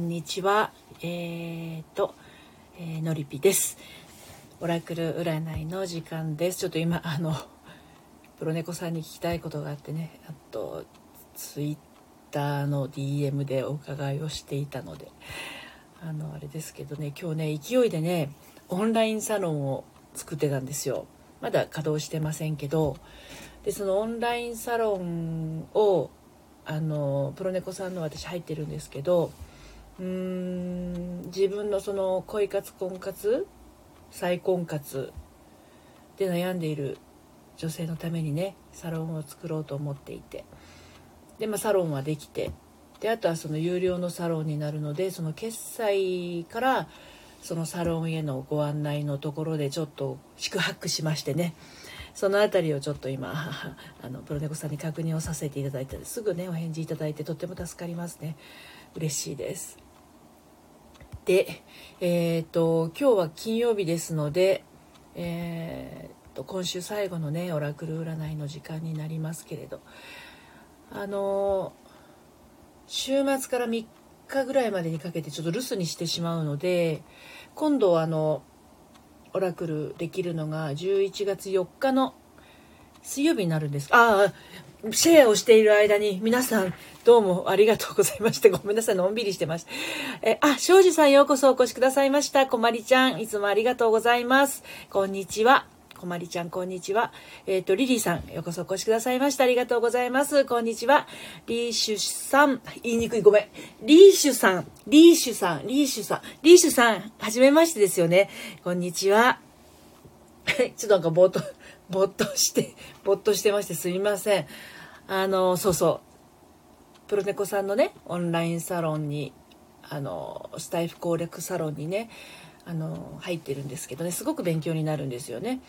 んにちは。えー、と、えー、のりぴです。オラクル占いの時間です。ちょっと今、あの、プロネコさんに聞きたいことがあってね、あと、ツイッターの DM でお伺いをしていたので、あの、あれですけどね、今日ね、勢いでね、オンラインサロンを作ってたんですよ。まだ稼働してませんけど、で、そのオンラインサロンをあのプロネコさんの私入ってるんですけどうん自分のその恋活婚活再婚活で悩んでいる女性のためにねサロンを作ろうと思っていて。で、まあ、サロンはできて。であとはその有料のサロンになるのでその決済からそのサロンへのご案内のところでちょっと宿泊しましてね。その辺りをちょっと今 あのプロネコさんに確認をさせていただいてすぐねお返事いただいてとっても助かりますね。嬉しいです。でえっ、と今日は金曜日ですのでえーと、と今週最後のねオラクル占いの時間になりますけれど。あの週末から3日ぐらいまでにかけてちょっと留守にしてしまうので今度あのオラクルできるのが11月4日の水曜日になるんです。ああ、シェアをしている間に皆さんどうもありがとうございまして、ごめんなさい、のんびりしてました。え、あ、庄司さんようこそお越しくださいました。こまりちゃん、いつもありがとうございます。こんにちは。こまりちゃん、こんにちは。えっ、ー、と、リリーさん、ようこそお越しくださいました。ありがとうございます。こんにちは。リーシュさん、言いにくい、ごめん。リーシュさん、リーシュさん、リーシュさん、リーシュさん、はじめましてですよね。こんにちは。ちょっとなんかぼーっと、ぼーっとして、ぼーっとしてましてすみません。あの、そうそう。プロネコさんのね、オンラインサロンに、あの、スタイフ攻略サロンにね、あの、入ってるんですけどね、すごく勉強になるんですよね。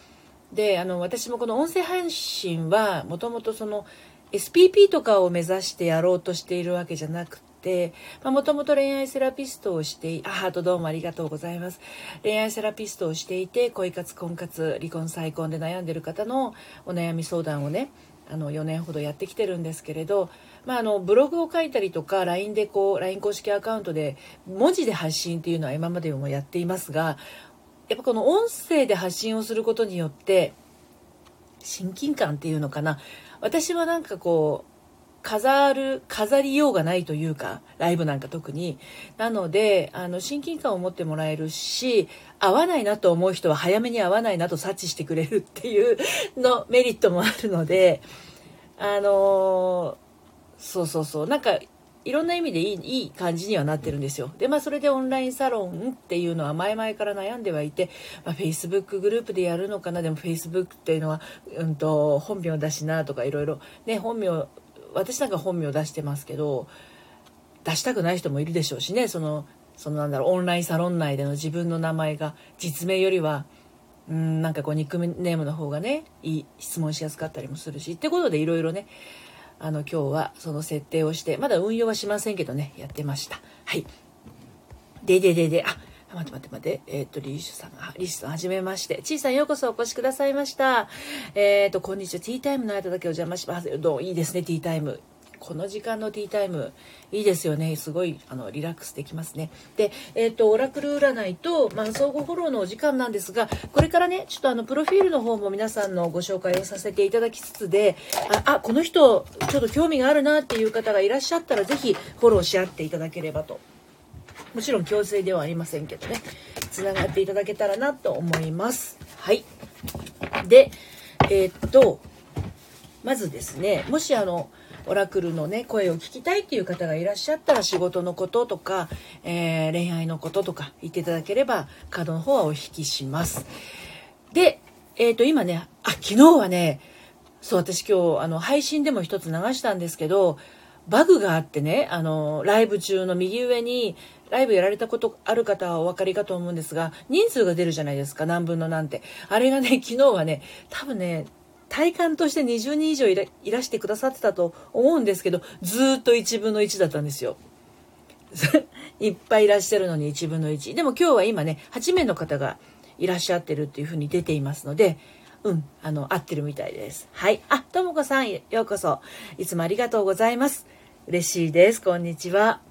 であの私もこの音声配信はもともとその SPP とかを目指してやろうとしているわけじゃなくてもともと恋愛セラピストをしてあハートどうもありがとうございます。恋愛セラピストをしていて恋活婚活離婚再婚で悩んでる方のお悩み相談をねあの4年ほどやってきてるんですけれど、まあ、あのブログを書いたりとか LINE でこう LINE 公式アカウントで文字で発信っていうのは今までもやっていますがやっぱこの音声で発信をすることによって親近感っていうのかな。私はなんかこう飾る飾りようがないというかライブなんか特に。なのであの親近感を持ってもらえるし合わないなと思う人は早めに合わないなと察知してくれるっていうのメリットもあるのであのそうそうそう。なんかいろんな意味でいいいい感じにはなってるんですよ。で、まあそれでオンラインサロンっていうのは前々から悩んではいて、まあ、Facebook グループでやるのかな、でも Facebook っていうのは、うんと、本名だしなとかいろいろ、ね、本名、私なんか本名出してますけど、出したくない人もいるでしょうしね、その、そのなんだろう、オンラインサロン内での自分の名前が実名よりは、うん、なんかこうニックネームの方がね、いい質問しやすかったりもするし、ってことでいろいろね、あの今日はその設定をしてまだ運用はしませんけどねやってました。はい。でででであ待って待って待って。えっ、ー、と、リーシュさんが、リーシュさんはじめまして。ちいさんようこそお越しくださいました。えっ、ー、と、こんにちは。ティータイムの間だけお邪魔します。どういいですね、ティータイム。この時間のティータイムいいですよねすごいあのリラックスできますねで、えーと、オラクル占いと、まあ、相互フォローのお時間なんですがこれからねちょっとあのプロフィールの方も皆さんのご紹介をさせていただきつつでああこの人ちょっと興味があるなっていう方がいらっしゃったら是非フォローし合っていただければともちろん強制ではありませんけどね。つながっていただけたらなと思います。はい。でえー、っとまずですねもしあのオラクルのね声を聞きたいっていう方がいらっしゃったら仕事のこととか、えー、恋愛のこととか言っていただければカードの方はお引きします。で、えっ、と今ねあ昨日はねそう私今日あの配信でも一つ流したんですけどバグがあってねあのライブ中の右上にライブやられたことある方はお分かりかと思うんですが人数が出るじゃないですか何分の何てあれがね昨日はね多分ね体感として20人以上いらいらしてくださってたと思うんですけどずっと1分の1だったんですよ。いっぱいいらっしゃるのに1分の1。でも今日は今ね、8名の方がいらっしゃってるっていうふうに出ていますので、うん、あの、合ってるみたいです。はい。あ、ともこさん、ようこそ。いつもありがとうございます。嬉しいです。こんにちは。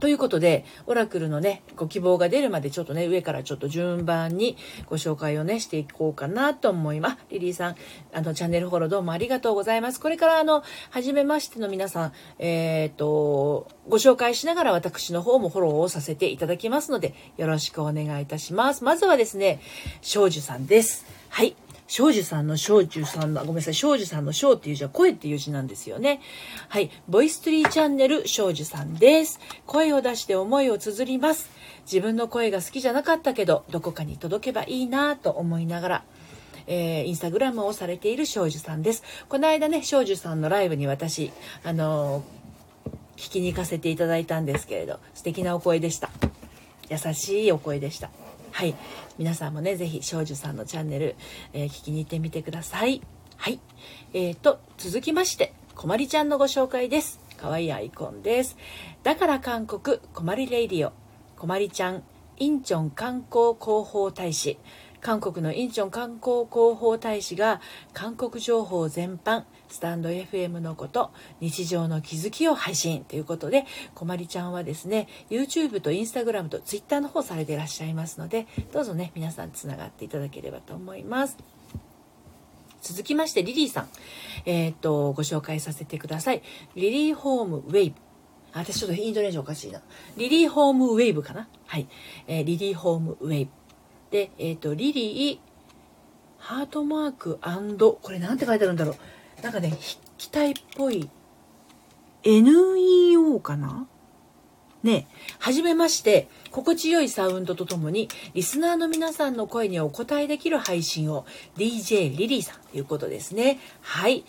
ということで、オラクルのね、ご希望が出るまでちょっとね、上からちょっと順番にご紹介をね、していこうかなと思います。リリーさん、あの、チャンネルフォローどうもありがとうございます。これからあの、初めましての皆さん、えっ、ー、と、ご紹介しながら私の方もフォローをさせていただきますので、よろしくお願いいたします。まずはですね、少女さんです。はい。庄司さんの庄司さんの、ごめんなさい、庄司さんの庄っていう字は声っていう字なんですよね。はい。ボイストリーチャンネル庄司さんです。声を出して思いを綴ります。自分の声が好きじゃなかったけど、どこかに届けばいいなと思いながら、えー、インスタグラムをされている庄司さんです。この間ね、庄司さんのライブに私、あのー、聞きに行かせていただいたんですけれど、素敵なお声でした。優しいお声でした。はい。皆さんもね、ぜひ、少女さんのチャンネル、えー、聞きに行ってみてください。はい。えーと、続きまして、こまりちゃんのご紹介です。かわいいアイコンです。だから韓国、こまり Radio、こまりちゃん、インチョン観光広報大使、韓国のインチョン観光広報大使が韓国情報全般スタンド FM のこと日常の気づきを配信ということでこまりちゃんはですね YouTube と Instagram と Twitter の方されていらっしゃいますのでどうぞね皆さんつながっていただければと思います続きましてリリーさんえー、っとご紹介させてくださいリリーホームウェイブ私ちょっとインドネーションおかしいな。リリーホームウェーブかな？はい。えー、リリーホームウェーブ。で、えっ、と、リリー、ハートマークこれなんて書いてあるんだろう。なんかね、筆記体っぽい、NEO かな？ねはじめまして、心地よいサウンドとともに、リスナーの皆さんの声にお答えできる配信を、DJ リリーさんということですね。はい。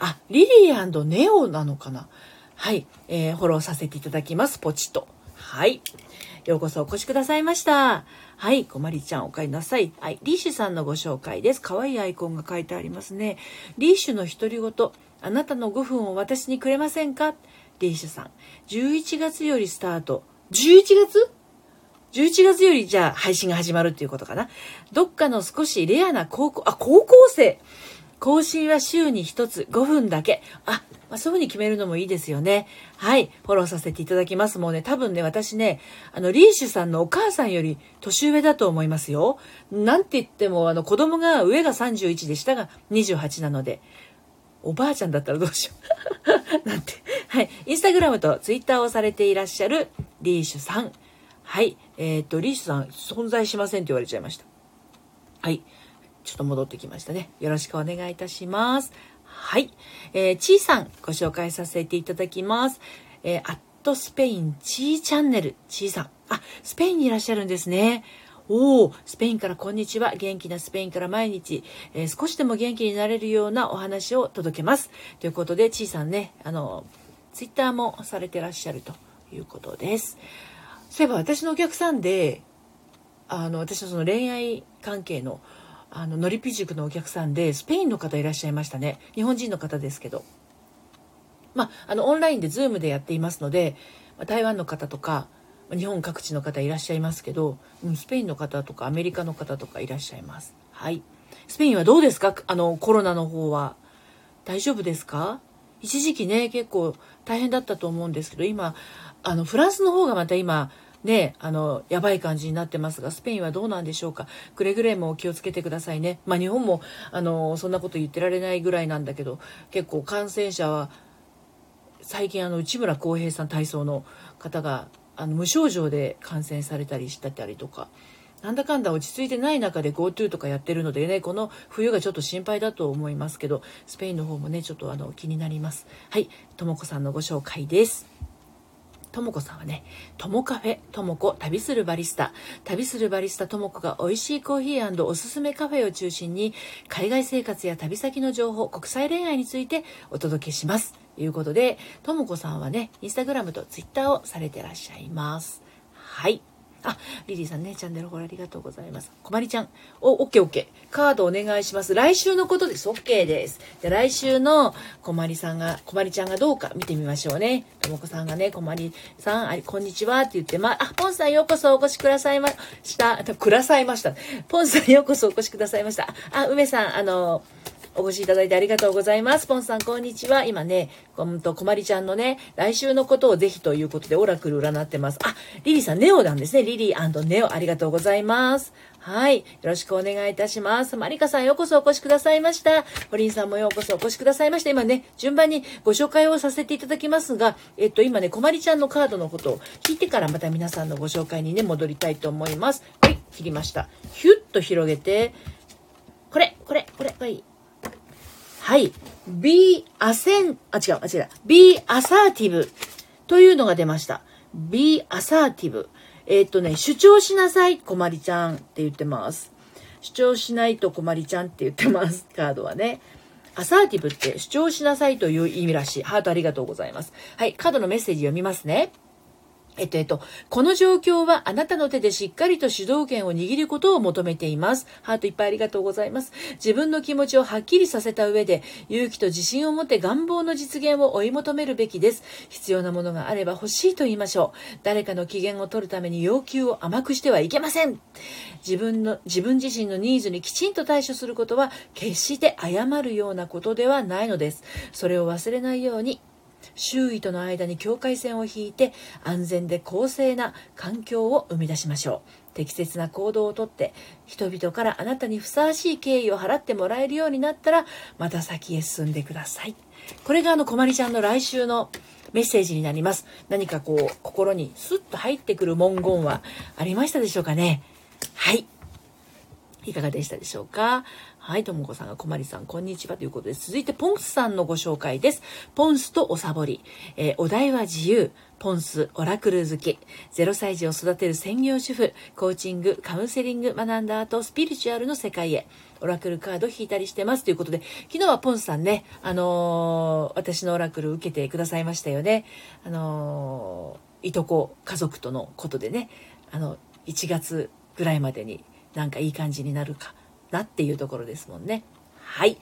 あ、リリーネオなのかな？はい、えー、フォローさせていただきます。ポチッと。はい。ようこそお越しくださいました。はい、こまりちゃんお帰りなさい。はい、リーシュさんのご紹介です。可愛いアイコンが書いてありますね。リーシュの独り言、あなたの5分を私にくれませんか？リーシュさん。11月よりスタート。11月 ?11 月よりじゃあ配信が始まるっていうことかな。どっかの少しレアな高校、あ、高校生更新は週に1つ5分だけ。あ、まあ、そういうふうに決めるのもいいですよね。はい。フォローさせていただきます。もうね、多分ね、私ね、あの、リーシュさんのお母さんより年上だと思いますよ。なんて言っても、あの、子供が上が31で下が28なので、おばあちゃんだったらどうしよう。なんて。はい。インスタグラムとツイッターをされていらっしゃるリーシュさん。はい。えっ、と、リーシュさん、存在しませんって言われちゃいました。はい。ちょっと戻ってきましたね。よろしくお願いいたします。はい。えー、ちーさん、ご紹介させていただきます。えー、アットスペインチーチャンネル、ちーさん。あ、スペインにいらっしゃるんですね。おお、スペインからこんにちは。元気なスペインから毎日、えー、少しでも元気になれるようなお話を届けます。ということで、ちーさんね、あの、ツイッターもされてらっしゃるということです。そういえば私のお客さんで、あの、私のその恋愛関係のあののりぴ塾のお客さんでスペインの方いらっしゃいましたね。日本人の方ですけど。まああのオンラインで Zoom でやっていますので台湾の方とか日本各地の方いらっしゃいますけど、うん、スペインの方とかアメリカの方とかいらっしゃいます。はい。スペインはどうですか？あのコロナの方は。大丈夫ですか？一時期ね結構大変だったと思うんですけど今あのフランスの方がまた今ね、あの、やばい感じになってますが、スペインはどうなんでしょうか？くれぐれも気をつけてくださいね。まあ日本も、あの、そんなこと言ってられないぐらいなんだけど、結構感染者は、最近あの、内村航平さん体操の方が、あの、無症状で感染されたりしたりとか、なんだかんだ落ち着いてない中で GoTo とかやってるのでね、この冬がちょっと心配だと思いますけど、スペインの方もね、ちょっとあの、気になります。はい、ともこさんのご紹介です。ともこさんはね、ともカフェ、ともこ旅するバリスタ、旅するバリスタともこが美味しいコーヒーおすすめカフェを中心に、海外生活や旅先の情報、国際恋愛についてお届けします。ということで、ともこさんはね、インスタグラムとツイッターをされてらっしゃいます。はい。あ、リリーさんね、チャンネルフォローありがとうございます。こまりちゃん。お、オッケーオッケー。カードお願いします。来週のことです。オッケーです。で、来週のこまりさんが、こまりちゃんがどうか見てみましょうね。ともこさんがね、こまりさん、あこんにちはって言って、ま、あ、ポンさんようこそお越しくださいました。くださいました。ポンさんようこそお越しくださいました。あ、梅さん、あの、お越しいただいてありがとうございます。ポンさん、こんにちは。今ね、うんと、こまりちゃんのね、来週のことをぜひということで、オラクル占ってます。あ、リリーさん、ネオなんですね。リリーネオ、ありがとうございます。はい。よろしくお願いいたします。マリカさん、ようこそお越しくださいました。ホリンさんもようこそお越しくださいました。今ね、順番にご紹介をさせていただきますが、えっと、今ね、こまりちゃんのカードのことを聞いてからまた皆さんのご紹介にね、戻りたいと思います。はい、切りました。ヒュッと広げて、これ、これ、これ、はい。はい。be アセン、あ、違う、あ、違う。be assertive というのが出ました。be assertive。え、っとね、主張しなさい、こまりちゃんって言ってます。主張しないとこまりちゃんって言ってます、カードはね。アサーティブって主張しなさいという意味らしい。ハートありがとうございます。はい、カードのメッセージ読みますね。えっと、えっと、この状況はあなたの手でしっかりと主導権を握ることを求めています。ハートいっぱいありがとうございます。自分の気持ちをはっきりさせた上で、勇気と自信を持って願望の実現を追い求めるべきです。必要なものがあれば欲しいと言いましょう。誰かの機嫌を取るために要求を甘くしてはいけません。自分の、自分自身のニーズにきちんと対処することは、決して謝るようなことではないのです。それを忘れないように、周囲との間に境界線を引いて安全で公正な環境を生み出しましょう。適切な行動をとって人々からあなたにふさわしい敬意を払ってもらえるようになったらまた先へ進んでください。これがあのこまりちゃんの来週のメッセージになります。何かこう心にスッと入ってくる文言はありましたでしょうかね？はい。いかがでしたでしょうか？はい、ともこさんがこまりさん、こんにちはということで、続いてポンスさんのご紹介です。ポンスとおさぼり。えー、お題は自由。ポンス、オラクル好き。0歳児を育てる専業主婦。コーチング、カウンセリング学んだ後、スピリチュアルの世界へ。オラクルカード引いたりしてます。ということで、昨日はポンスさんね、あのー、私のオラクル受けてくださいましたよね。あのー、いとこ家族とのことでね、あの、1月ぐらいまでになんかいい感じになるかなっていうところですもんね。はい。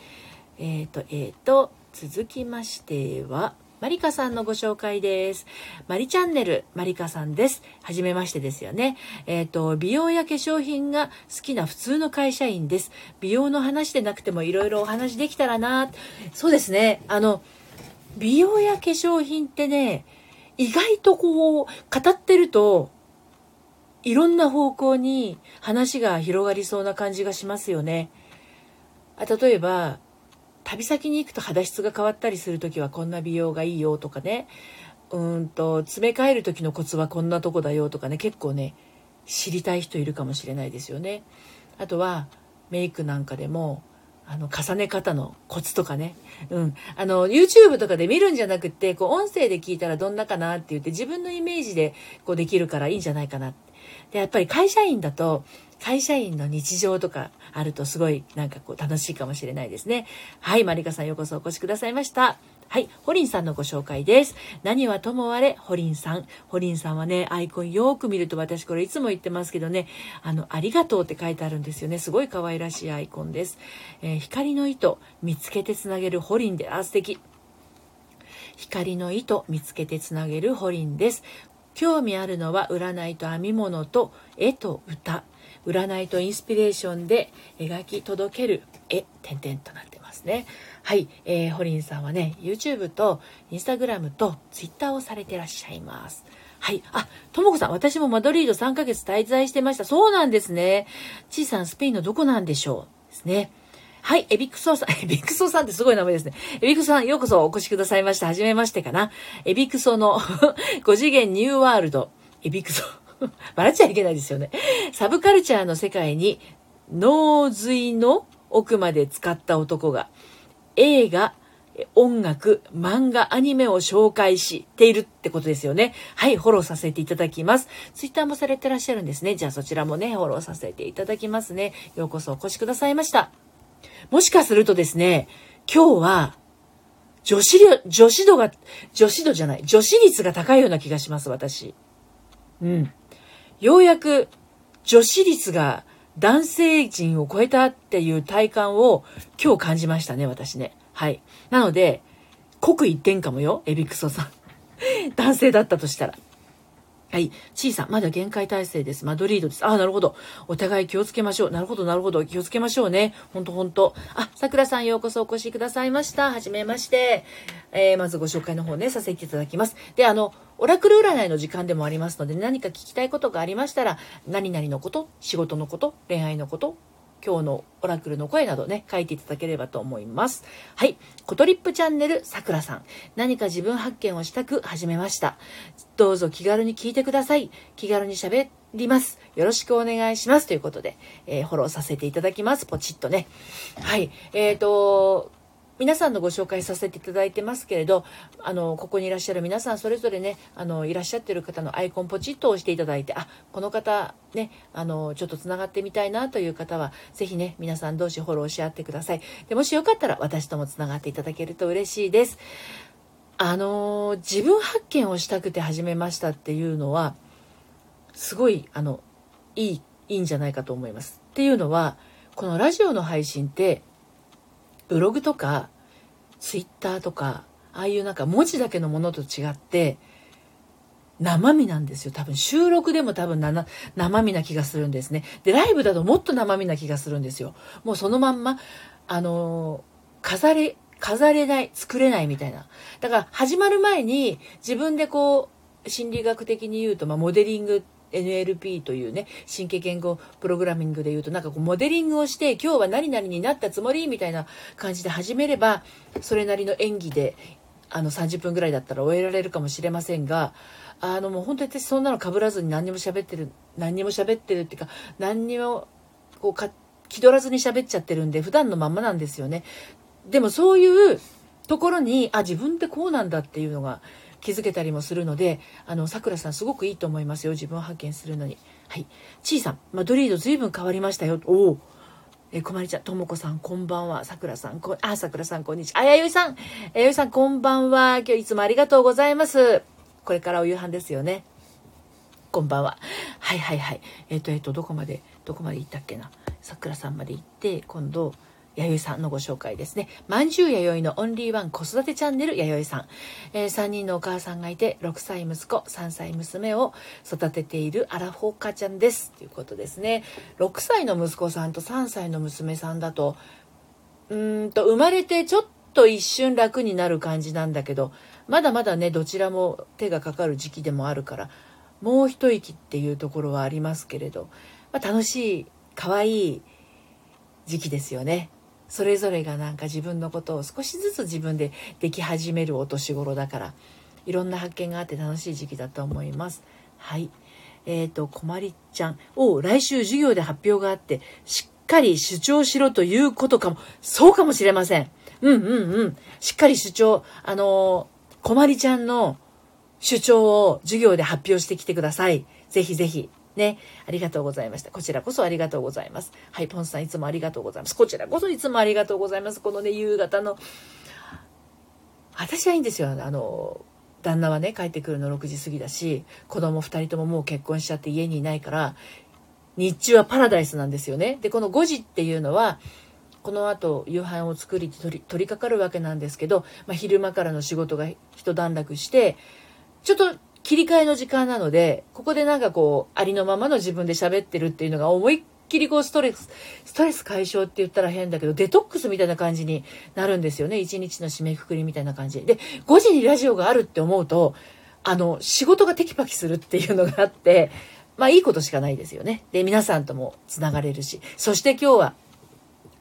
えっ、ー、と、えっ、ー、と、続きましては、マリカさんのご紹介です。マリチャンネル、マリカさんです。はじめましてですよね。えっ、ー、と、美容や化粧品が好きな普通の会社員です。美容の話でなくてもいろいろお話できたらな。そうですね。あの、美容や化粧品ってね、意外とこう、語ってると、いろんな方向に話が広がりそうな感じがしますよね。あ例えば、旅先に行くと肌質が変わったりする時はこんな美容がいいよとかね、うんと、詰め替える時のコツはこんなとこだよとかね、結構ね、知りたい人いるかもしれないですよね。あとは、メイクなんかでも、あの、重ね方のコツとかね。うん。あの、YouTube とかで見るんじゃなくて、こう、音声で聞いたらどんなかなって言って、自分のイメージで、こう、できるからいいんじゃないかな。で、やっぱり会社員だと、会社員の日常とかあるとすごいなんかこう楽しいかもしれないですね。はい、マリカさんようこそお越しくださいました。はい、ホリンさんのご紹介です。何はともあれ、ホリンさん。ホリンさんはね、アイコンよく見ると私これいつも言ってますけどね、あの、ありがとうって書いてあるんですよね。すごい可愛らしいアイコンです。えー、光の糸、見つけてつなげるホリンで、あ、素敵。光の糸見つけてつなげるホリンです。興味あるのは占いと編み物と絵と歌占いとインスピレーションで描き届ける絵点々となってますねはい、えー、ホリンさんはね YouTube と Instagram と Twitter をされてらっしゃいますはい。あ、ともこさん、私もマドリード3ヶ月滞在してました。そうなんですね。ちいさん、スペインのどこなんでしょう？ですね。はい、エビクソさん、エビクソさんってすごい名前ですね。エビクソさん、ようこそお越しくださいました。はじめましてかな。エビクソの 5次元ニューワールド。エビクソ。笑っちゃいけないですよね。サブカルチャーの世界に、脳髄の奥まで使った男が、映画、音楽、漫画、アニメを紹介しているってことですよね。はい、フォローさせていただきます。ツイッターもされてらっしゃるんですね。じゃあそちらもね、フォローさせていただきますね。ようこそお越しくださいました。もしかするとですね、今日は、女子、女子度が、女子度じゃない、女子率が高いような気がします、私。うん。ようやく、女子率が男性陣を超えたっていう体感を今日感じましたね、私ね。はい。なので、刻一点かもよ、エビクソさん。男性だったとしたら。はい。小さ、まだ限界体制です。マドリードです。ああ、なるほど。お互い気をつけましょう。なるほど、なるほど。気をつけましょうね。ほんとほんと。あ、桜さんようこそお越しくださいました。はじめまして。えー、まずご紹介の方ね、させていただきます。で、あの、オラクル占いの時間でもありますので、何か聞きたいことがありましたら、何々のこと、仕事のこと、恋愛のこと、今日のオラクルの声などね、書いていただければと思います。はい。コトリップチャンネルさくらさん。何か自分発見をしたく始めました。どうぞ気軽に聞いてください。気軽に喋ります。よろしくお願いします。ということで、えー、フォローさせていただきます。ポチッとね。はい。えっ、ー、と、皆さんのご紹介させていただいてますけれど、あの、ここにいらっしゃる皆さんそれぞれね、あの、いらっしゃってる方のアイコンポチッと押していただいて、あ、この方ね、あの、ちょっと繋がってみたいなという方は、ぜひね、皆さん同士フォローし合ってください。で、もしよかったら私とも繋がっていただけると嬉しいです。あの、自分発見をしたくて始めましたっていうのは、すごい、あの、いい、いいんじゃないかと思います。っていうのは、このラジオの配信って、ブログとかツイッターとかああいうなんか文字だけのものと違って生身なんですよ。多分収録でも多分生身な気がするんですね。で、ライブだともっと生身な気がするんですよ。もうそのまんま、あの、飾れ、飾れない、作れないみたいな。だから始まる前に自分でこう、心理学的に言うと、まあ、モデリング NLP というね、神経言語プログラミングで言うと、なんかこう、モデリングをして、今日は何々になったつもりみたいな感じで始めれば、それなりの演技で、あの、30分ぐらいだったら終えられるかもしれませんが、あの、もう本当に私そんなの被らずに何にも喋ってる、何にも喋ってるっていうか、何にも、こう、か、気取らずに喋っちゃってるんで、普段のまんまなんですよね。でもそういうところに、あ、自分ってこうなんだっていうのが、気づけたりもするので、あの、さくらさんすごくいいと思いますよ。自分を発見するのに。はい。ちいさん、マドリード随分変わりましたよ。おお。えこまりちゃん、ともこさん、こんばんは。さくらさん、こ、あ、さくらさん、こんにちは。あやよいさん、やよいさん、こんばんは。今日いつもありがとうございます。これからお夕飯ですよね。こんばんは。はいはいはい。えっ、ー、と、えっ、ー、と、どこまで、どこまで行ったっけな。さくらさんまで行って、今度、弥生さんのご紹介ですね。まんじゅう弥生のオンリーワン子育てチャンネル弥生さん。えー、3人のお母さんがいて、6歳息子、3歳娘を育てているアラフォーカちゃんです。ということですね。6歳の息子さんと3歳の娘さんだと、うんと、生まれてちょっと一瞬楽になる感じなんだけど、まだまだね、どちらも手がかかる時期でもあるから、もう一息っていうところはありますけれど、まあ、楽しい、可愛い時期ですよね。それぞれがなんか自分のことを少しずつ自分ででき始めるお年頃だからいろんな発見があって楽しい時期だと思います。はい。えっ、ー、とこまりちゃん。お来週授業で発表があってしっかり主張しろということかも。そうかもしれません。うんうんうん。しっかり主張あのこまりちゃんの主張を授業で発表してきてください。ぜひぜひ。ね、ありがとうございました。こちらこそありがとうございます。はい、ポンさんいつもありがとうございます。こちらこそいつもありがとうございます。このね、夕方の、私はいいんですよ。あの、旦那はね、帰ってくるの6時過ぎだし、子供2人とももう結婚しちゃって家にいないから、日中はパラダイスなんですよね。で、この5時っていうのは、この後夕飯を作り取り取り掛かるわけなんですけど、まあ、昼間からの仕事が一段落してちょっと切り替えの時間なので、ここでなんかこう、ありのままの自分で喋ってるっていうのが思いっきりこうストレス、ストレス解消って言ったら変だけど、デトックスみたいな感じになるんですよね。一日の締めくくりみたいな感じ。で、5時にラジオがあるって思うと、あの、仕事がテキパキするっていうのがあって、まあいいことしかないですよね。で、皆さんとも繋がれるし。そして今日は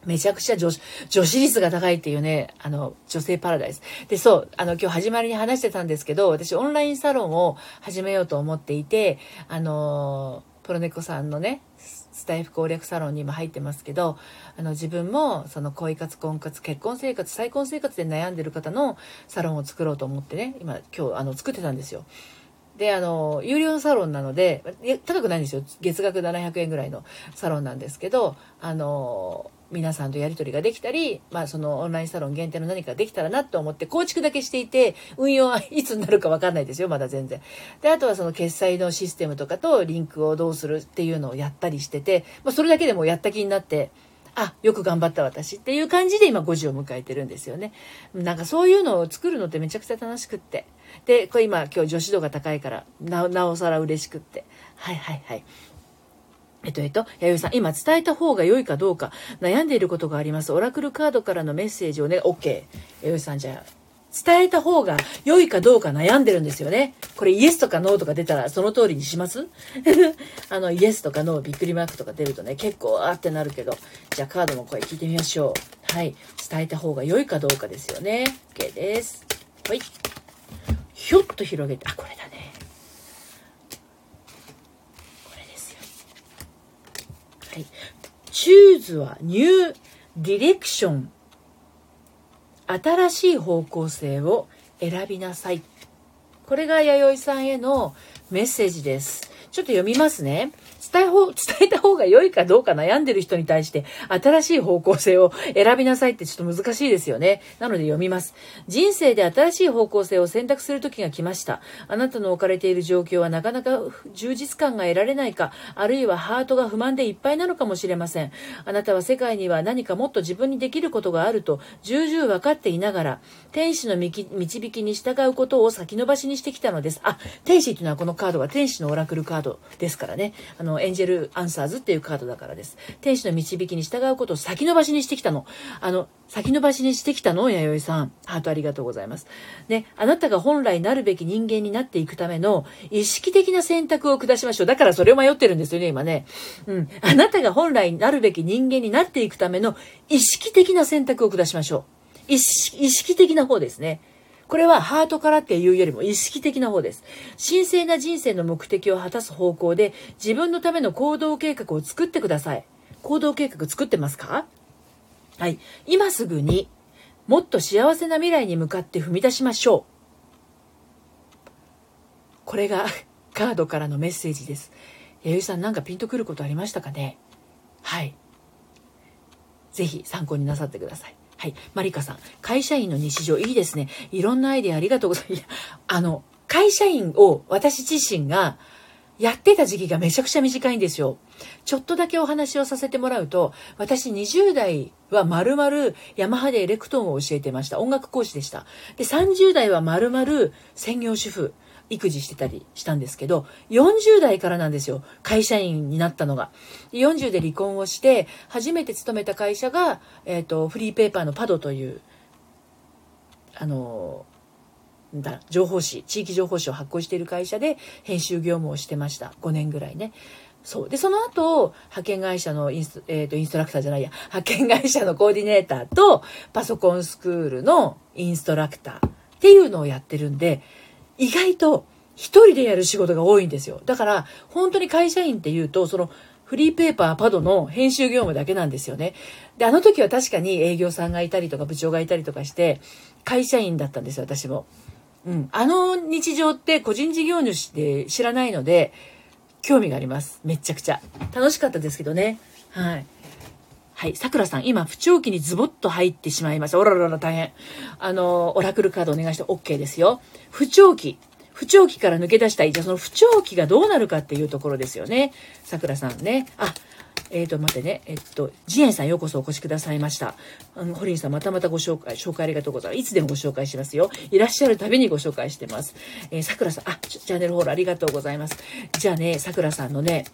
めちゃくちゃ女子女子率が高いっていうね、あの、女性パラダイス。で、そう、あの、今日始まりに話してたんですけど、私オンラインサロンを始めようと思っていて、あの、プロネコさんのね、スタイフ攻略サロンにも入ってますけど、あの、自分も、その恋活、婚活、結婚生活、再婚生活で悩んでる方のサロンを作ろうと思ってね、今、今日、あの、作ってたんですよ。で、あの、有料サロンなので、高くないんですよ。月額700円ぐらいのサロンなんですけど、あの、皆さんとやり取りができたり、まあそのオンラインサロン限定の何かできたらなと思って構築だけしていて、運用はいつになるかわかんないですよ、まだ全然。で、あとはその決済のシステムとかとリンクをどうするっていうのをやったりしてて、まあそれだけでもやった気になって、あ、よく頑張った私っていう感じで今5時を迎えてるんですよね。なんかそういうのを作るのってめちゃくちゃ楽しくって。で、これ今今日女子度が高いからな、なおさら嬉しくって。はいはいはい。えっと、えっと、弥生さん、今伝えた方が良いかどうか悩んでいることがあります。オラクルカードからのメッセージをね、OK。弥生さん、じゃあ、伝えた方が良いかどうか悩んでるんですよね。これイエスとかノーとか出たらその通りにします？あの、イエスとかノー、びっくりマークとか出るとね、結構あってなるけど。じゃあカードの声聞いてみましょう。はい。伝えた方が良いかどうかですよね。OK です。はい。ひょっと広げて、あ、これだね。これですよ。はい。choose は new direction 新しい方向性を選びなさい。これが弥生さんへのメッセージです。ちょっと読みますね。伝え 伝えた方が良いかどうか悩んでる人に対して新しい方向性を選びなさいってちょっと難しいですよね。なので読みます。人生で新しい方向性を選択する時が来ました。あなたの置かれている状況はなかなか充実感が得られないか、あるいはハートが不満でいっぱいなのかもしれません。あなたは世界には何かもっと自分にできることがあると重々分かっていながら、天使の導きに従うことを先延ばしにしてきたのです。あ、天使というのはこのカードは天使のオラクルカードですからね。あの、エンジェルアンサーズっていうカードだからです。天使の導きに従うことを先延ばしにしてきたの。あの、先延ばしにしてきたの？弥生さん。ハートありがとうございます。ね、あなたが本来なるべき人間になっていくための意識的な選択を下しましょう。だからそれを迷ってるんですよね、今ね。うん。あなたが本来なるべき人間になっていくための意識的な選択を下しましょう。意識的な方ですね。これはハートからっていうよりも意識的な方です。神聖な人生の目的を果たす方向で自分のための行動計画を作ってください。行動計画作ってますか？はい。今すぐにもっと幸せな未来に向かって踏み出しましょう。これが カードからのメッセージです。弥生さんなんかピンとくることありましたかね？はい。ぜひ参考になさってください。はい。マリカさん。会社員の日常、いいですね。いろんなアイデアありがとうございます。あの、会社員を私自身がやってた時期がめちゃくちゃ短いんですよ。ちょっとだけお話をさせてもらうと、私20代は丸々ヤマハでエレクトーンを教えてました。音楽講師でした。で、30代は丸々専業主婦。育児してたりしたんですけど、40代からなんですよ。会社員になったのが。40で離婚をして、初めて勤めた会社が、えっ、ー、と、フリーペーパーのパドという、あの、だ情報誌、地域情報誌を発行している会社で編集業務をしてました。5年ぐらいね。そう。で、その後、派遣会社のインス,、えーと、インストラクターじゃないや、派遣会社のコーディネーターと、パソコンスクールのインストラクターっていうのをやってるんで、意外と一人でやる仕事が多いんですよ。だから、本当に会社員っていうと、その、フリーペーパーパドの編集業務だけなんですよね。で、あの時は確かに営業さんがいたりとか部長がいたりとかして、会社員だったんですよ、私も。うん。あの日常って個人事業主で知らないので、興味があります。めちゃくちゃ。楽しかったですけどね。はい。はい。桜さん、今、不調期にズボッと入ってしまいました。おららら、大変。あの、オラクルカードお願いして OK ですよ。不調期。不調期から抜け出したい。じゃあその不調期がどうなるかっていうところですよね。桜さんね。あ、えっ、ー、と、待ってね。えっと、ジエンさんようこそお越しくださいました。あの、ホリンさんまたまたご紹介、紹介ありがとうございます。いつでもご紹介しますよ。いらっしゃるたびにご紹介してます。えー、桜さん、あ、チャンネルフォローありがとうございます。じゃあね、桜さんのね、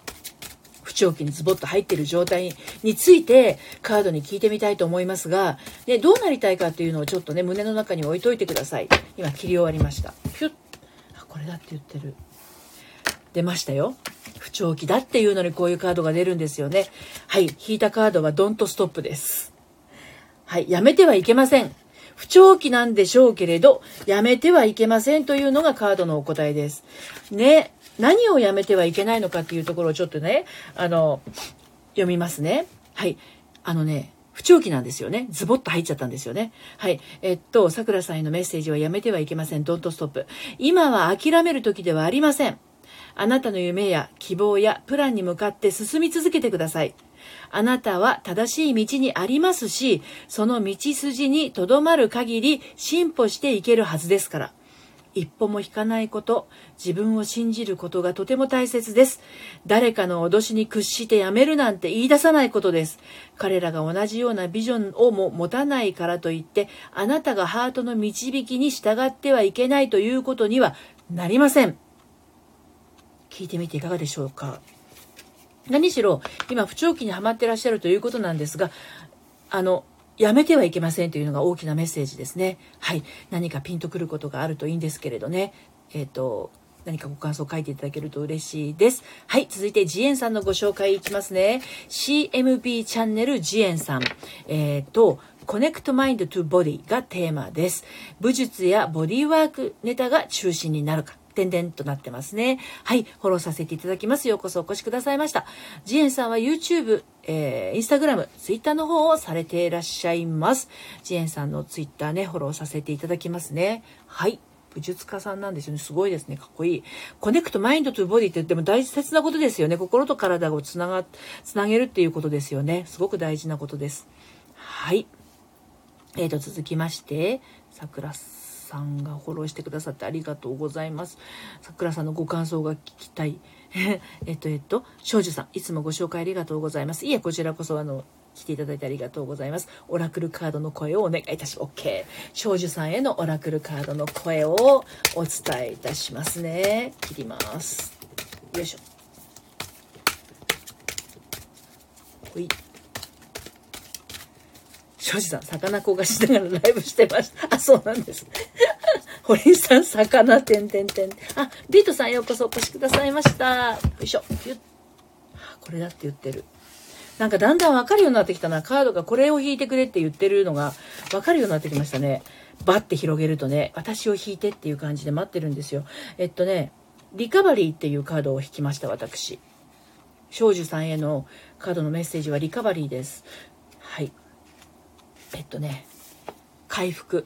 不調期にズボッと入ってる状態についてカードに聞いてみたいと思いますが、ね、どうなりたいかっていうのをちょっとね、胸の中に置いといてください。今切り終わりました。ピュッ。あ、これだって言ってる。出ましたよ。不調期だっていうのにこういうカードが出るんですよね。はい。引いたカードはドントストップです。はい。やめてはいけません。不調期なんでしょうけれど、やめてはいけませんというのがカードのお答えです。ね。何をやめてはいけないのかっていうところをちょっとね、あの、読みますね。はい。あのね、不調期なんですよね。ズボッと入っちゃったんですよね。はい。えっと、桜さんへのメッセージはやめてはいけません。ドントストップ。今は諦める時ではありません。あなたの夢や希望やプランに向かって進み続けてください。あなたは正しい道にありますし、その道筋にとどまる限り進歩していけるはずですから。一歩も引かないこと、自分を信じることがとても大切です。誰かの脅しに屈してやめるなんて言い出さないことです。彼らが同じようなビジョンをも持たないからといって、あなたがハートの導きに従ってはいけないということにはなりません。聞いてみていかがでしょうか。何しろ、今、不調期にはまってらっしゃるということなんですが、あの、やめてはいけませんというのが大きなメッセージですね。はい。何かピンとくることがあるといいんですけれどね。えっ、ー、と、何かご感想を書いていただけると嬉しいです。はい。続いて、ジエンさんのご紹介いきますね。CMB チャンネルジエンさん。えっ、ー、と、 Connect Mind to Body がテーマです。武術やボディワークネタが中心になるか。点々となってますね。はい、フォローさせていただきます。ようこそお越しくださいました。ジエンさんは YouTube、えー、Instagram、Twitter の方をされていらっしゃいます。ジエンさんの Twitter ね、フォローさせていただきますね。はい。武術家さんなんですよね。すごいですね。かっこいい。 Connect Mind to Body って言っても大切なことですよね。心と体をつなが、つなげるっていうことですよね。すごく大事なことです。はい。えーと、続きまして、桜さんがフォローしてくださってありがとうございます。さくらさんのご感想が聞きたい。えっと、えっと、少女さん、いつもご紹介ありがとうございます。いえ、こちらこそ、あの、来ていただいてありがとうございます。オラクルカードの声をお願いいたします。OK。少女さんへのオラクルカードの声をお伝えいたしますね。切ります。よいしょ。ほい。庄司さん、魚焦がしながらライブしてました。あ、そうなんです。堀井さん、魚、てんてんてん。あ、ビートさんようこそお越しくださいました。よいしょ。これだって言ってる。なんかだんだんわかるようになってきたな。カードがこれを引いてくれって言ってるのがわかるようになってきましたね。バッて広げるとね、私を引いてっていう感じで待ってるんですよ。えっとね、リカバリーっていうカードを引きました、私。少女さんへのカードのメッセージはリカバリーです。はい。えっとね、回復。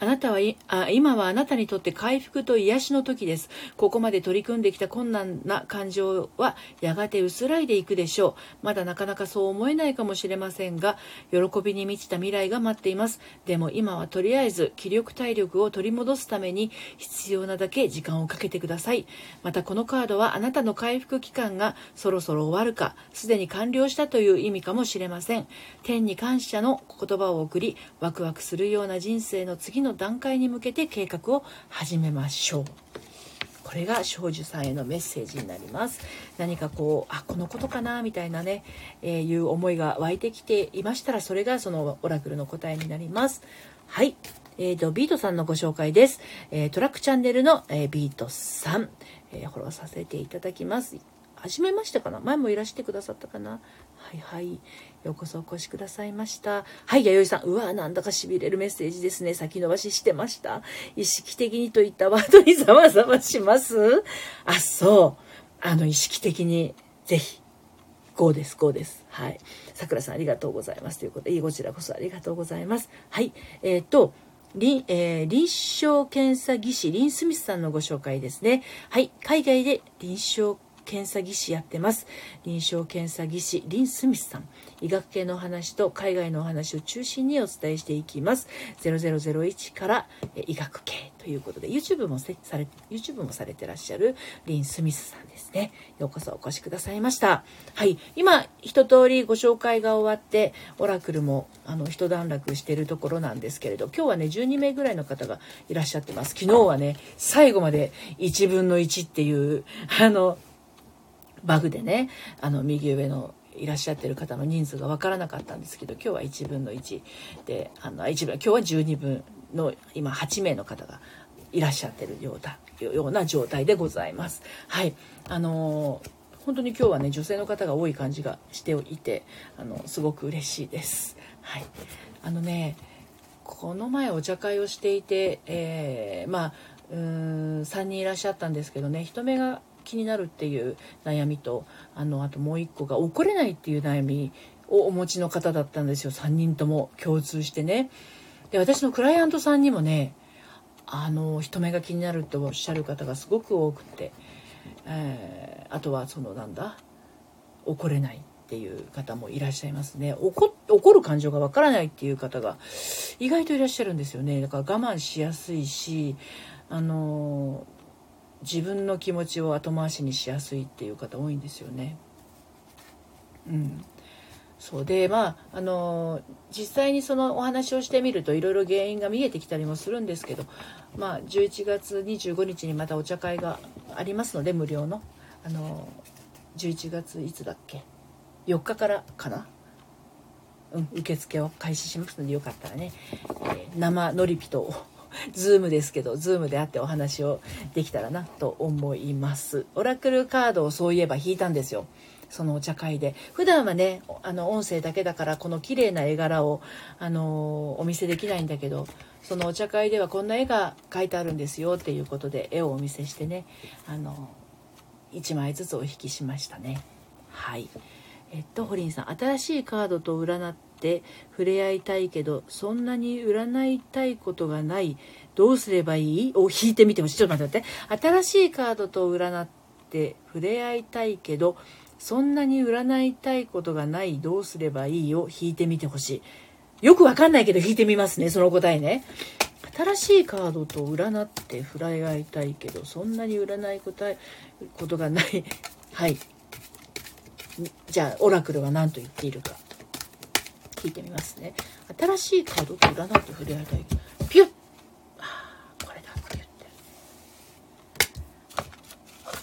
あなたはあ今はあなたにとって回復と癒しの時です。ここまで取り組んできた困難な感情はやがて薄らいでいくでしょう。まだなかなかそう思えないかもしれませんが、喜びに満ちた未来が待っています。でも今はとりあえず気力体力を取り戻すために必要なだけ時間をかけてください。またこのカードはあなたの回復期間がそろそろ終わるか、すでに完了したという意味かもしれません。天に感謝の言葉を送り、ワクワクするような人生の次のの段階に向けて計画を始めましょう。これが少女さんへのメッセージになります。何かこう、あ、このことかな、みたいなね、えー、いう思いが湧いてきていましたら、それがそのオラクルの答えになります。はい。えーと、ビートさんのご紹介です。えー、トラックチャンネルの、えー、ビートさん、えフォローさせていただきます。初めましてかな？前もいらしてくださったかな？はいはい。ようこそお越しくださいました。はい、弥生さん。うわなんだか痺れるメッセージですね。先延ばししてました。意識的にといったワードにざわざわしますあ、そう。あの、意識的に、ぜひ。5です、5です。はい。さくらさん、ありがとうございます。ということで、こちらこそありがとうございます。はい。えっ、ー、と、臨,、えー、臨床検査技師、リン・スミスさんのご紹介ですね。はい。海外で臨床検査技師やってます。臨床検査技師リン・スミスさん。医学系のお話と海外のお話を中心にお伝えしていきます。0001から医学系ということで YouTube もされ YouTube もされてらっしゃるリン・スミスさんですね。ようこそお越しくださいました。はい。今一通りご紹介が終わってオラクルもあの一段落しているところなんですけれど今日はね12名ぐらいの方がいらっしゃってます。昨日はね最後まで1分の1っていうあのバグでねあの右上のいらっしゃってる方の人数が分からなかったんですけど今日は1分の1であの1分今日は12分の今8名の方がいらっしゃってるようだような状態でございます。はいあの本当に今日はね女性の方が多い感じがしていてあのすごく嬉しいです。はいあのねこの前お茶会をしていて、えー、まあうーん3人いらっしゃったんですけどね人目が気になるっていう悩みとあのあともう一個が怒れないっていう悩みをお持ちの方だったんですよ。3人とも共通してね。で私のクライアントさんにもねあの人目が気になるっておっしゃる方がすごく多くて、えー、あとはそのなんだ怒れないっていう方もいらっしゃいますね。怒怒る感情がわからないっていう方が意外といらっしゃるんですよね。だから我慢しやすいしあの自分の気持ちを後回しにしやすいっていう方多いんですよね。うん、そうでまああの実際にそのお話をしてみるといろいろ原因が見えてきたりもするんですけど、まあ、11月25日にまたお茶会がありますので無料の。あの11月いつだっけ？4日からかな、うん、受付を開始しますのでよかったらね、えー、生のりぴとズームですけど、ズームであってお話をできたらなと思います。オラクルカードをそういえば引いたんですよ。そのお茶会で普段はねあの音声だけだからこの綺麗な絵柄をあのお見せできないんだけどそのお茶会ではこんな絵が描いてあるんですよっていうことで絵をお見せしてねあの1枚ずつお引きしましたねはいえっとホリンさん新しいカードと占って触れ合いたいけどそんなに占いたいことがないどうすればいい？を引いてみてほしいちょっと待って待って新しいカードと占って触れ合いたいけどそんなに占いたいことがないどうすればいい？を引いてみてほしい。よくわかんないけど引いてみますね、その答えね。新しいカードと占って振ら合いたいけど、そんなに占い答えことがない。はい。じゃあ、オラクルは何と言っているか。聞いてみますね。新しいカードと占って触れ合いたい、ピュッ。あこれだ、ピュッて。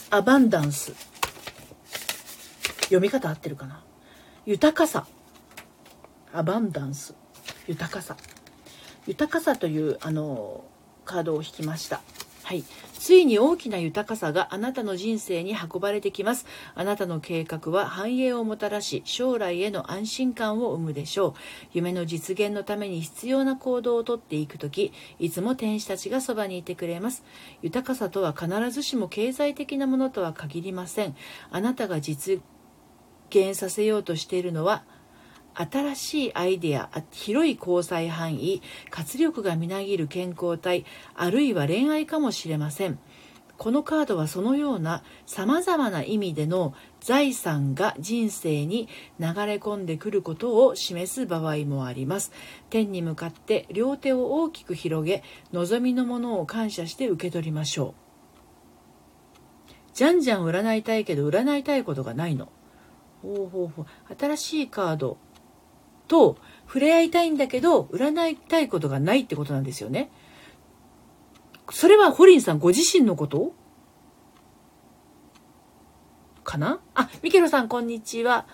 アバンダンス。読み方合ってるかな？豊かさ。アバンダンス。豊かさ。豊かさというあのカードを引きました。はい。ついに大きな豊かさがあなたの人生に運ばれてきます。あなたの計画は繁栄をもたらし将来への安心感を生むでしょう。夢の実現のために必要な行動をとっていく時いつも天使たちがそばにいてくれます。豊かさとは必ずしも経済的なものとは限りません。あなたが実現させようとしているのは新しいアイデア広い交際範囲活力がみなぎる健康体あるいは恋愛かもしれません。このカードはそのような様々な意味での財産が人生に流れ込んでくることを示す場合もあります。天に向かって両手を大きく広げ望みのものを感謝して受け取りましょう。じゃんじゃん占いたいけど占いたいことがないの。ほうほうほう新しいカード。と触れ合いたいんだけど占いたいことがないってことなんですよね。それはホリンさんご自身のこと？かな？あ、ミケロさんこんにちは。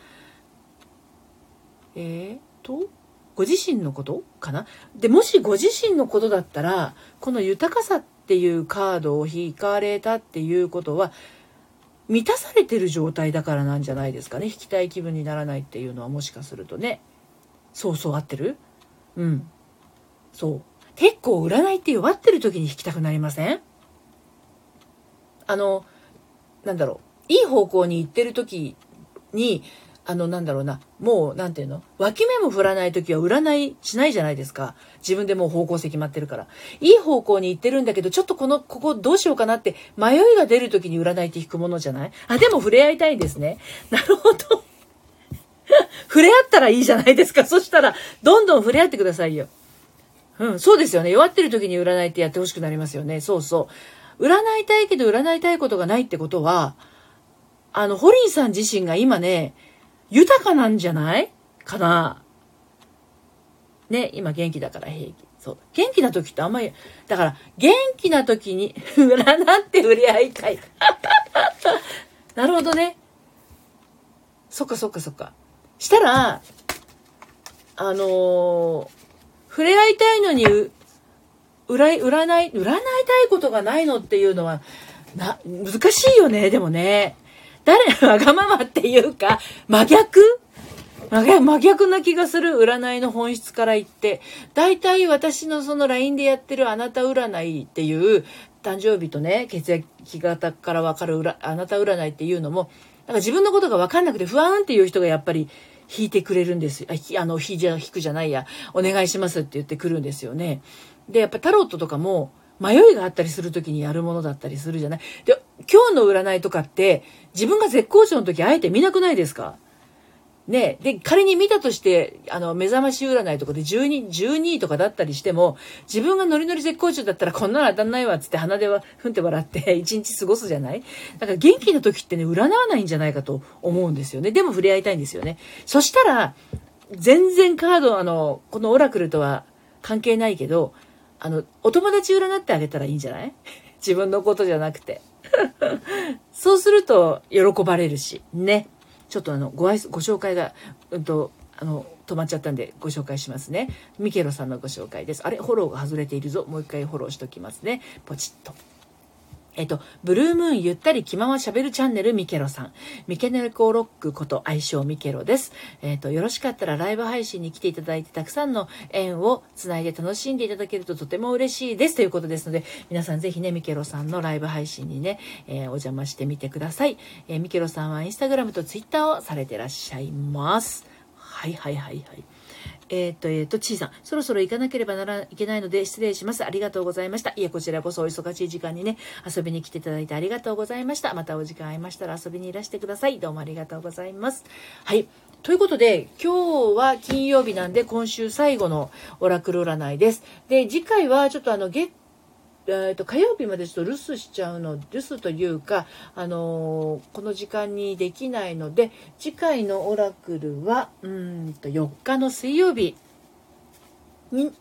えーと、ご自身のこと？かな？で、もしご自身のことだったら、この豊かさっていうカードを引かれたっていうことは、満たされてる状態だからなんじゃないですかね。引きたい気分にならないっていうのはもしかするとね。そうそう合ってる？うんそう結構占いって弱ってる時に引きたくなりません？あのなんだろういい方向に行ってる時にあの、なんだろうな、もう、なんていうの？脇目も振らないときは占いしないじゃないですか。自分でもう方向性決まってるから。いい方向に行ってるんだけど、ちょっとこの、ここどうしようかなって迷いが出るときに占いって引くものじゃない？あ、でも触れ合いたいですね。なるほど。触れ合ったらいいじゃないですか。そしたら、どんどん触れ合ってくださいよ。うん、そうですよね。弱ってる時に占いってやってほしくなりますよね。そうそう。占いたいけど占いたいことがないってことは、あの、ホリンさん自身が今ね、豊かなんじゃないかなね、今元気だから平気。そう。元気な時ってあんまり、だから、元気な時に 占って触れ合いたい。なるほどね。そっかそっかそっか。したら、あのー、触れ合いたいのに、占い、占い、占いたいことがないのっていうのは、な、難しいよね、でもね。誰の、わがままっていうか、真逆？真逆な気がする占いの本質から言って、大体私のその LINE でやってるあなた占いっていう、誕生日とね、血液型からわかるあなた占いっていうのも、なんか自分のことがわかんなくて不安っていう人がやっぱり引いてくれるんですよ。あ、あの、引じゃ、引くじゃないや、お願いしますって言ってくるんですよね。で、やっぱタロットとかも、迷いがあったりする時にやるものだったりするじゃないで、今日の占いとかって自分が絶好調の時あえて見なくないですか？ね、で、仮に見たとして、あの、目覚まし占いとかで12、12位とかだったりしても、自分がノリノリ絶好調だったらこんなの当たんないわつって鼻ではふんって笑って一日過ごすじゃない？だから元気な時ってね、占わないんじゃないかと思うんですよね。でも触れ合いたいんですよね。そしたら、全然カード、あの、このオラクルとは関係ないけど、あの、お友達占ってあげたらいいんじゃない？自分のことじゃなくて。そうすると喜ばれるし、ね。ちょっとあの、ごご紹介が、うんと、あの、止まっちゃったんでご紹介しますね。ミケロさんのご紹介です。あれフォローが外れているぞ。もう一回フォローしときますね。ポチッと。えっと、ブルームーンゆったり気まましゃべるチャンネルミケロさん。ミケネコロックこと愛称ミケロです。えっと、よろしかったらライブ配信に来ていただいてたくさんの縁をつないで楽しんでいただけるととても嬉しいですということですので、皆さんぜひね、ミケロさんのライブ配信にね、えー、お邪魔してみてください。えー、ミケロさんはインスタグラムとツイッターをされてらっしゃいます。はいはいはいはい。えっ、と、えっ、と、ちいさん、そろそろ行かなければならいけないので失礼します。ありがとうございました。いえ、こちらこそお忙しい時間にね、遊びに来ていただいてありがとうございました。またお時間合いましたら遊びにいらしてください。どうもありがとうございます。はい。ということで、今日は金曜日なんで、今週最後のオラクル占いです。で、次回はちょっとあの、月えーと、火曜日までちょっと留守しちゃうの留守というか、あのー、この時間にできないので次回のオラクルはうんと4日の水曜日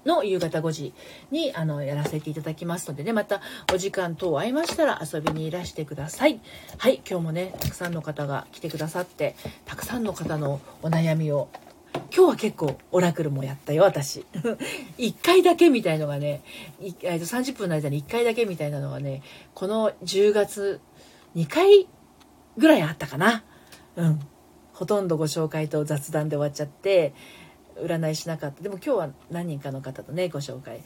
の夕方5時にあのやらせていただきますのでね。またお時間等合いましたら遊びにいらしてください。はい今日もねたくさんの方が来てくださってたくさんの方のお悩みを今日は結構オラクルもやったよ、私。1回だけみたいのがね、30分の間に1回だけみたいなのがね、この10月2回ぐらいあったかな。うん。ほとんどご紹介と雑談で終わっちゃって、占いしなかった。でも今日は何人かの方とね、ご紹介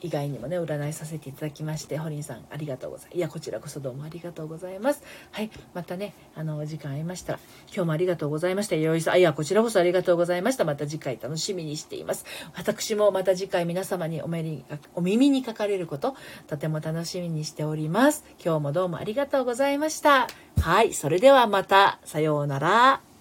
以外にもね占いさせていただきましてホリンさんありがとうございますいやこちらこそどうもありがとうございます。はいまたねあのお時間ありましたら今日もありがとうございました。よいさんいやこちらこそありがとうございました。また次回楽しみにしています。私もまた次回皆様にお目にお耳にかかれることとても楽しみにしております。今日もどうもありがとうございました。はいそれではまた。さようなら。